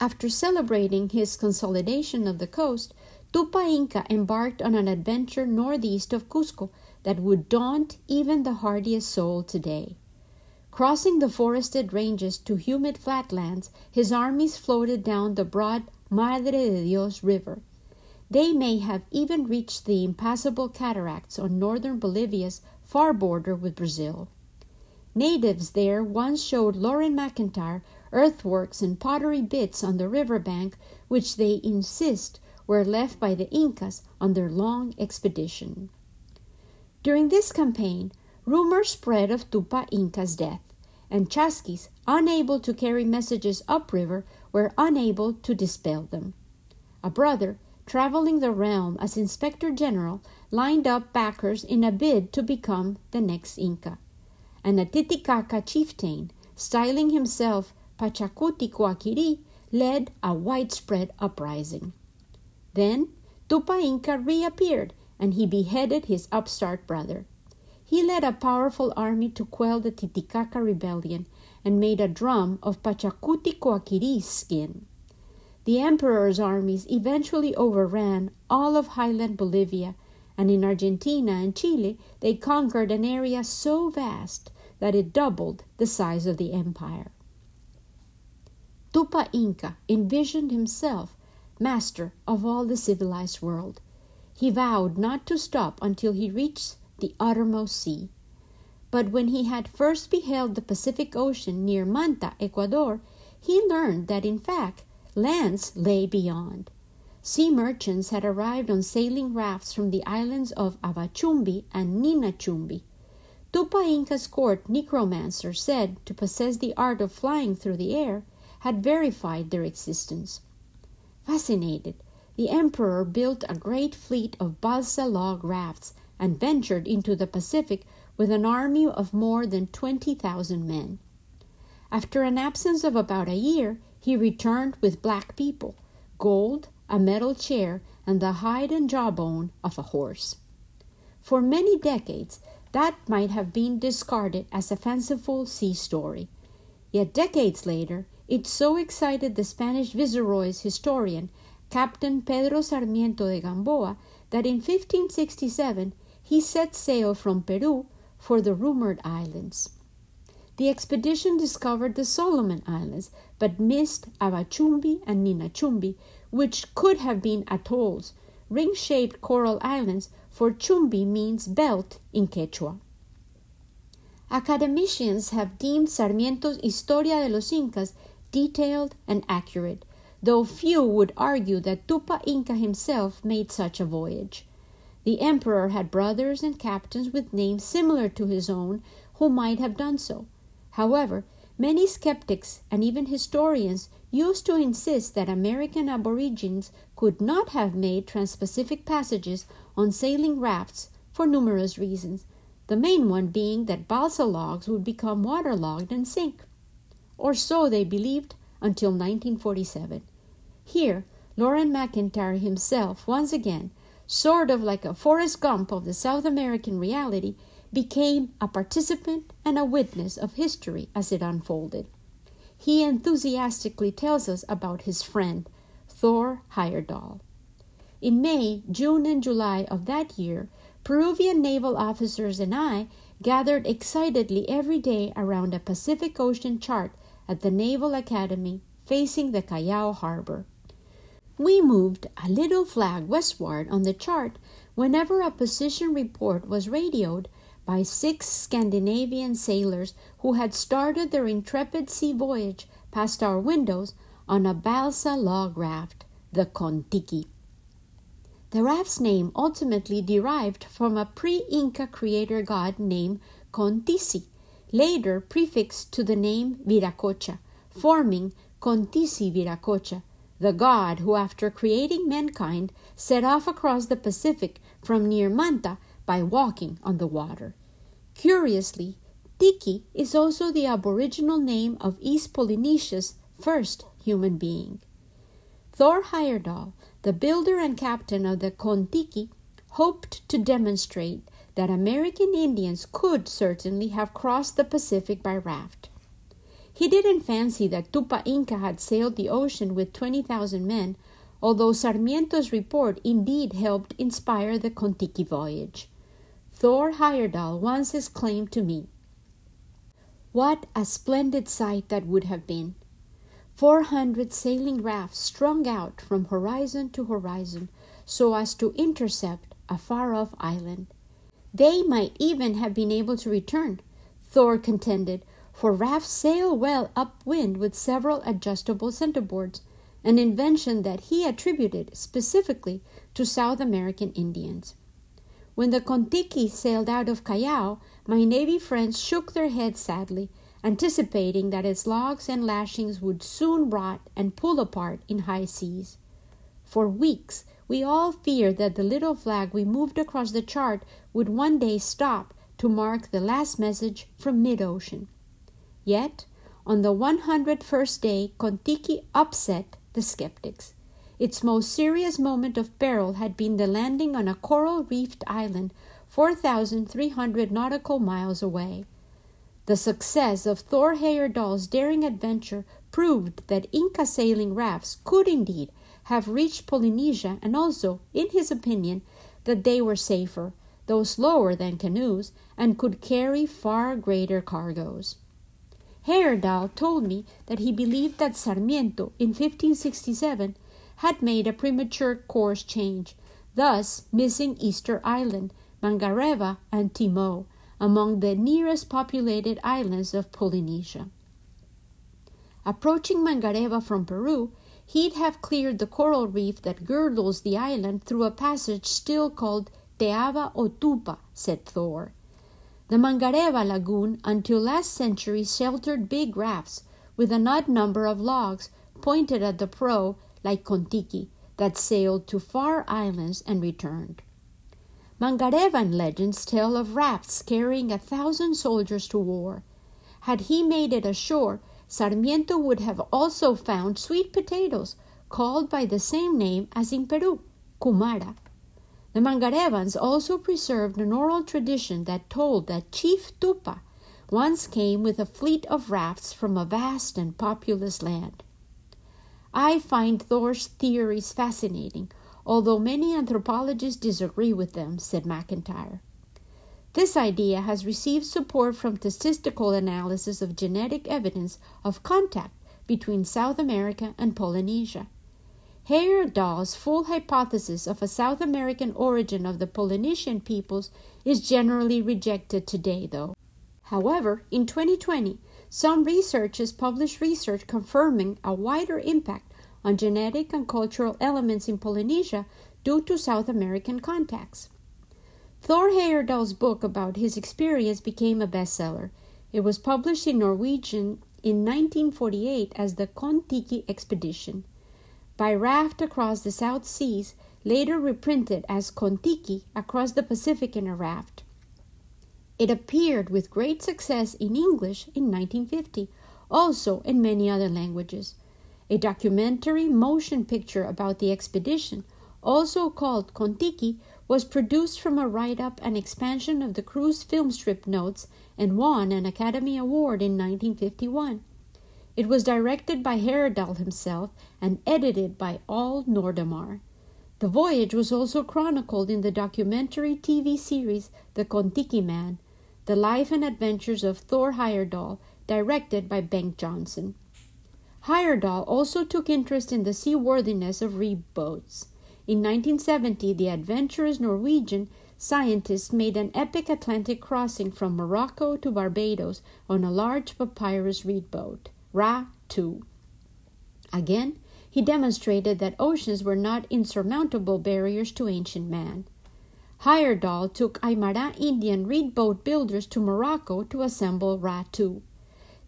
After celebrating his consolidation of the coast, Tupa Inca embarked on an adventure northeast of Cusco that would daunt even the hardiest soul today. Crossing the forested ranges to humid flatlands, his armies floated down the broad Madre de Dios River. They may have even reached the impassable cataracts on northern Bolivia's far border with Brazil. Natives there once showed Loren McIntyre earthworks and pottery bits on the river bank, which they insist were left by the Incas on their long expedition. During this campaign, rumors spread of Tupa Inca's death, and Chasquis, unable to carry messages upriver, were unable to dispel them. A brother, traveling the realm as inspector general, lined up backers in a bid to become the next Inca. And a Titicaca chieftain, styling himself Pachacuti Coaquiri led a widespread uprising. Then Tupa Inca reappeared and he beheaded his upstart brother. He led a powerful army to quell the Titicaca rebellion and made a drum of Pachacuti Coaquiri's skin. The emperor's armies eventually overran all of highland Bolivia, and in Argentina and Chile they conquered an area so vast that it doubled the size of the empire. Tupa Inca envisioned himself master of all the civilized world. He vowed not to stop until he reached the uttermost sea. But when he had first beheld the Pacific Ocean near Manta, Ecuador, he learned that in fact lands lay beyond. Sea merchants had arrived on sailing rafts from the islands of Avachumbi and Ninachumbi. Tupa Inca's court necromancer, said to possess the art of flying through the air, had verified their existence. Fascinated, the emperor built a great fleet of balsa log rafts and ventured into the Pacific with an army of more than 20,000 men. After an absence of about a year, he returned with black people, gold, a metal chair, and the hide and jawbone of a horse. For many decades, that might have been discarded as a fanciful sea story. Yet decades later, it so excited the Spanish Viceroy's historian, Captain Pedro Sarmiento de Gamboa, that in 1567 he set sail from Peru for the rumored islands. The expedition discovered the Solomon Islands, but missed Avachumbi and Ninachumbi, which could have been atolls, ring shaped coral islands, for chumbi means belt in Quechua. Academicians have deemed Sarmiento's Historia de los Incas detailed and accurate, though few would argue that Tupa Inca himself made such a voyage. The emperor had brothers and captains with names similar to his own who might have done so. However, many skeptics and even historians used to insist that American aborigines could not have made transpacific passages on sailing rafts for numerous reasons, the main one being that balsa logs would become waterlogged and sink. Or so they believed until 1947. Here, Loren McIntyre himself, once again, sort of like a Forrest Gump of the South American reality, became a participant and a witness of history as it unfolded he enthusiastically tells us about his friend, Thor Heyerdahl. In May, June, and July of that year, Peruvian naval officers and I gathered excitedly every day around a Pacific Ocean chart at the Naval Academy facing the Callao harbor. We moved a little flag westward on the chart whenever a position report was radioed by six Scandinavian sailors who had started their intrepid sea voyage past our windows on a balsa log raft, the Kon-Tiki. The raft's name ultimately derived from a pre Inca creator god named Contisi, later prefixed to the name Viracocha, forming Contisi Viracocha, the god who, after creating mankind, set off across the Pacific from near Manta by walking on the water. Curiously, Tiki is also the aboriginal name of East Polynesia's first human being. Thor Heyerdahl, the builder and captain of the Kon-Tiki, hoped to demonstrate that American Indians could certainly have crossed the Pacific by raft. He didn't fancy that Tupa Inca had sailed the ocean with 20,000 men, although Sarmiento's report indeed helped inspire the Kon-Tiki voyage. Thor Heyerdahl once exclaimed to me, What a splendid sight that would have been! Four hundred sailing rafts strung out from horizon to horizon so as to intercept a far off island. They might even have been able to return, Thor contended, for rafts sail well upwind with several adjustable centerboards, an invention that he attributed specifically to South American Indians. When the Kon-Tiki sailed out of Callao, my Navy friends shook their heads sadly, anticipating that its logs and lashings would soon rot and pull apart in high seas. For weeks, we all feared that the little flag we moved across the chart would one day stop to mark the last message from mid ocean. Yet, on the 101st day, Kon-Tiki upset the skeptics. Its most serious moment of peril had been the landing on a coral reefed island 4,300 nautical miles away. The success of Thor Heyerdahl's daring adventure proved that Inca sailing rafts could indeed have reached Polynesia and also, in his opinion, that they were safer, though slower than canoes, and could carry far greater cargoes. Heyerdahl told me that he believed that Sarmiento in 1567 had made a premature course change, thus missing Easter Island, Mangareva, and Timor, among the nearest populated islands of Polynesia. Approaching Mangareva from Peru, he'd have cleared the coral reef that girdles the island through a passage still called Teava o Tupa, said Thor. The Mangareva lagoon until last century sheltered big rafts with an odd number of logs pointed at the prow like Kon-Tiki that sailed to far islands and returned. Mangarevan legends tell of rafts carrying a thousand soldiers to war. Had he made it ashore, Sarmiento would have also found sweet potatoes, called by the same name as in Peru, cumara. The Mangarevans also preserved an oral tradition that told that Chief Tupa once came with a fleet of rafts from a vast and populous land. I find Thor's theories fascinating, although many anthropologists disagree with them, said McIntyre. This idea has received support from statistical analysis of genetic evidence of contact between South America and Polynesia. Heyerdahl's full hypothesis of a South American origin of the Polynesian peoples is generally rejected today, though. However, in 2020, some researchers published research confirming a wider impact on genetic and cultural elements in Polynesia due to South American contacts. Thor Heyerdahl's book about his experience became a bestseller. It was published in Norwegian in 1948 as the Kon-Tiki Expedition. By raft across the South Seas, later reprinted as Kon-Tiki across the Pacific in a raft. It appeared with great success in English in 1950, also in many other languages. A documentary motion picture about the expedition, also called Kon-Tiki, was produced from a write up and expansion of the crew's film strip notes and won an Academy Award in 1951. It was directed by Heyerdahl himself and edited by Olle Nordemar. The voyage was also chronicled in the documentary TV series The Kon-Tiki Man, The Life and Adventures of Thor Heyerdahl, directed by Bengt Jonson. Heyerdahl also took interest in the seaworthiness of reed boats. In 1970, the adventurous Norwegian scientist made an epic Atlantic crossing from Morocco to Barbados on a large papyrus reed boat, Ra 2. Again, he demonstrated that oceans were not insurmountable barriers to ancient man. Heyerdahl took Aymara Indian reed boat builders to Morocco to assemble Ra 2.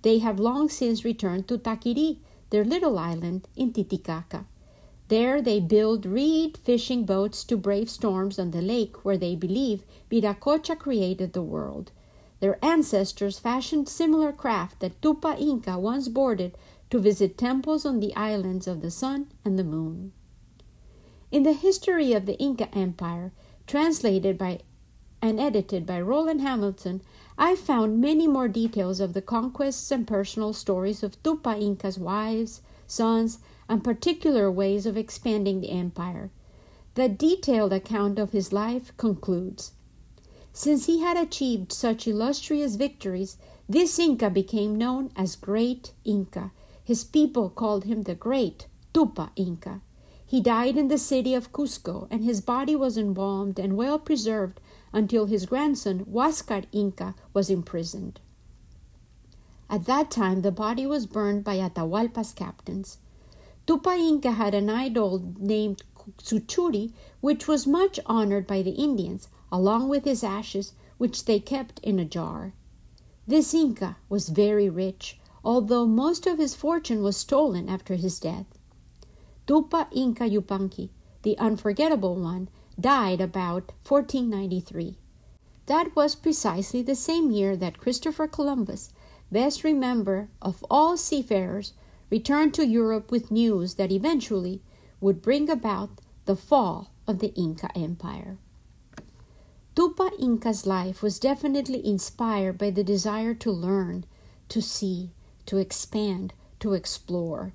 They have long since returned to Taquiri, their little island in Titicaca. There they build reed fishing boats to brave storms on the lake where they believe Viracocha created the world. Their ancestors fashioned similar craft that Tupa Inca once boarded to visit temples on the islands of the sun and the moon. In the history of the Inca Empire, translated by and edited by Roland Hamilton, I found many more details of the conquests and personal stories of Tupa Inca's wives, sons, and particular ways of expanding the empire. The detailed account of his life concludes Since he had achieved such illustrious victories, this Inca became known as Great Inca. His people called him the Great Tupa Inca. He died in the city of Cusco, and his body was embalmed and well preserved until his grandson, Huascar Inca, was imprisoned. At that time, the body was burned by Atahualpa's captains. Tupa Inca had an idol named Tsuchuri, which was much honored by the Indians, along with his ashes, which they kept in a jar. This Inca was very rich, although most of his fortune was stolen after his death. Tupa Inca Yupanqui, the unforgettable one, died about 1493. That was precisely the same year that Christopher Columbus, best remembered of all seafarers, returned to Europe with news that eventually would bring about the fall of the Inca Empire. Tupa Inca's life was definitely inspired by the desire to learn, to see, to expand, to explore.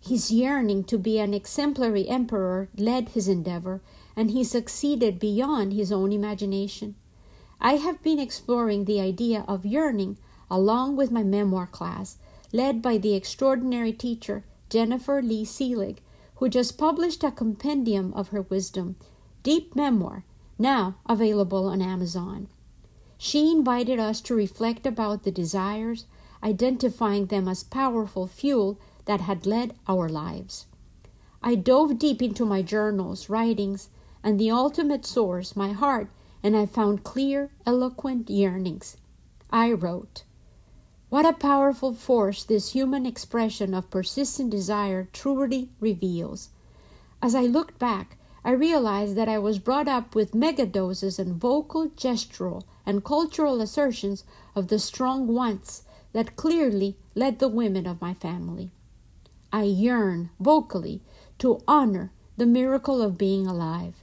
His yearning to be an exemplary emperor led his endeavor, and he succeeded beyond his own imagination. I have been exploring the idea of yearning along with my memoir class, led by the extraordinary teacher Jennifer Lee Seelig, who just published a compendium of her wisdom, Deep Memoir, now available on Amazon. She invited us to reflect about the desires, identifying them as powerful fuel that had led our lives. I dove deep into my journals, writings, and the ultimate source, my heart, and I found clear, eloquent yearnings. I wrote, What a powerful force this human expression of persistent desire truly reveals. As I looked back, I realized that I was brought up with megadoses and vocal, gestural, and cultural assertions of the strong wants that clearly led the women of my family. I yearn vocally to honor the miracle of being alive.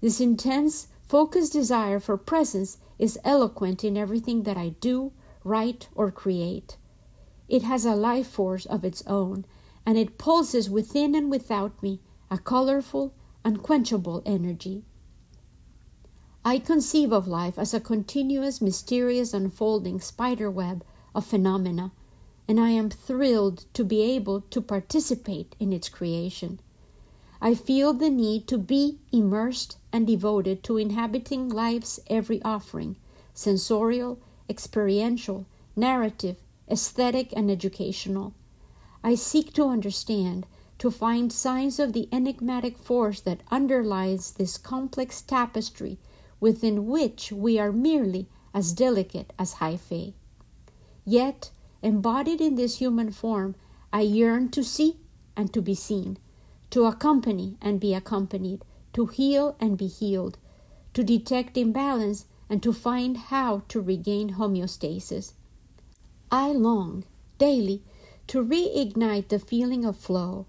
This intense, focused desire for presence is eloquent in everything that I do, write, or create. It has a life force of its own, and it pulses within and without me a colorful, unquenchable energy. I conceive of life as a continuous, mysterious, unfolding spider web of phenomena, and I am thrilled to be able to participate in its creation. I feel the need to be immersed and devoted to inhabiting life's every offering sensorial, experiential, narrative, aesthetic, and educational. I seek to understand, to find signs of the enigmatic force that underlies this complex tapestry within which we are merely as delicate as hyphae. Yet, embodied in this human form, I yearn to see and to be seen, to accompany and be accompanied, to heal and be healed, to detect imbalance and to find how to regain homeostasis. I long daily to reignite the feeling of flow,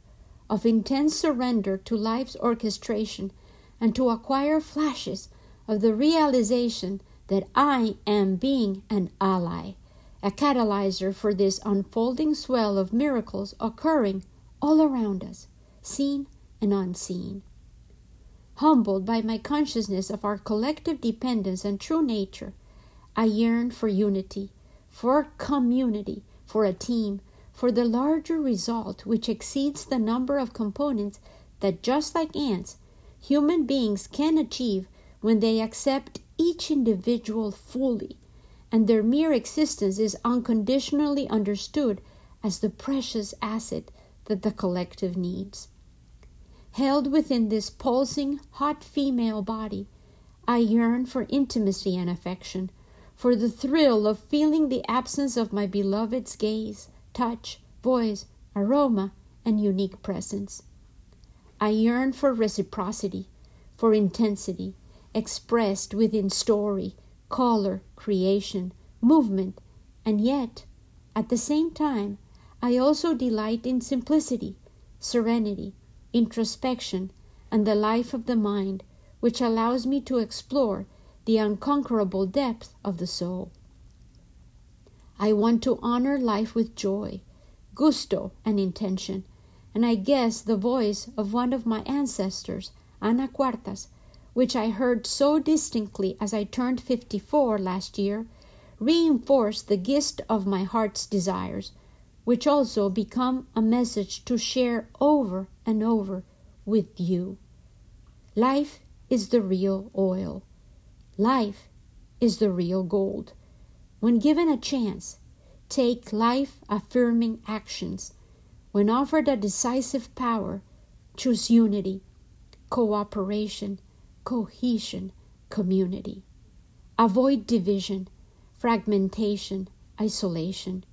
of intense surrender to life's orchestration, and to acquire flashes of the realization that I am being an ally, a catalyzer for this unfolding swell of miracles occurring all around us, seen and unseen. Humbled by my consciousness of our collective dependence and true nature, I yearn for unity, for community, for a team, for the larger result which exceeds the number of components that, just like ants, human beings can achieve when they accept each individual fully, and their mere existence is unconditionally understood as the precious asset that the collective needs. Held within this pulsing, hot female body, I yearn for intimacy and affection, for the thrill of feeling the absence of my beloved's gaze, touch, voice, aroma, and unique presence. I yearn for reciprocity, for intensity, expressed within story, color, creation, movement, and yet, at the same time, I also delight in simplicity, serenity, introspection, and the life of the mind, which allows me to explore the unconquerable depth of the soul. I want to honor life with joy, gusto, and intention, and I guess the voice of one of my ancestors, Ana Cuartas, which I heard so distinctly as I turned fifty four last year, reinforced the gist of my heart's desires, which also become a message to share over and over with you. Life is the real oil. Life is the real gold. When given a chance, take life affirming actions. When offered a decisive power, choose unity, cooperation, cohesion, community. Avoid division, fragmentation, isolation.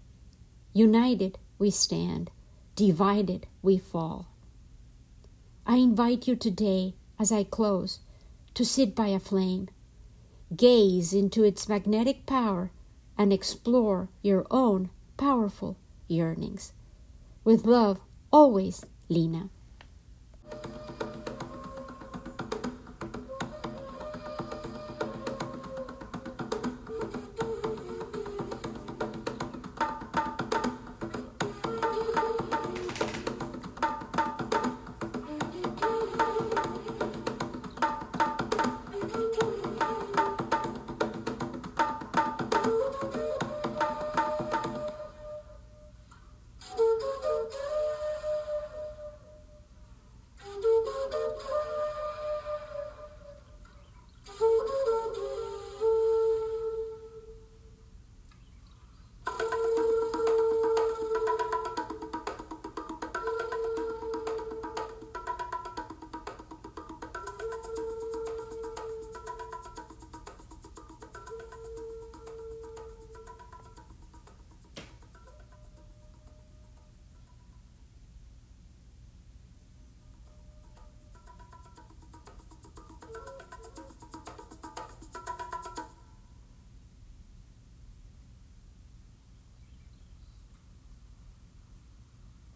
United, we stand. Divided, we fall. I invite you today, as I close, to sit by a flame gaze into its magnetic power, and explore your own powerful yearnings. With love, always, Lena.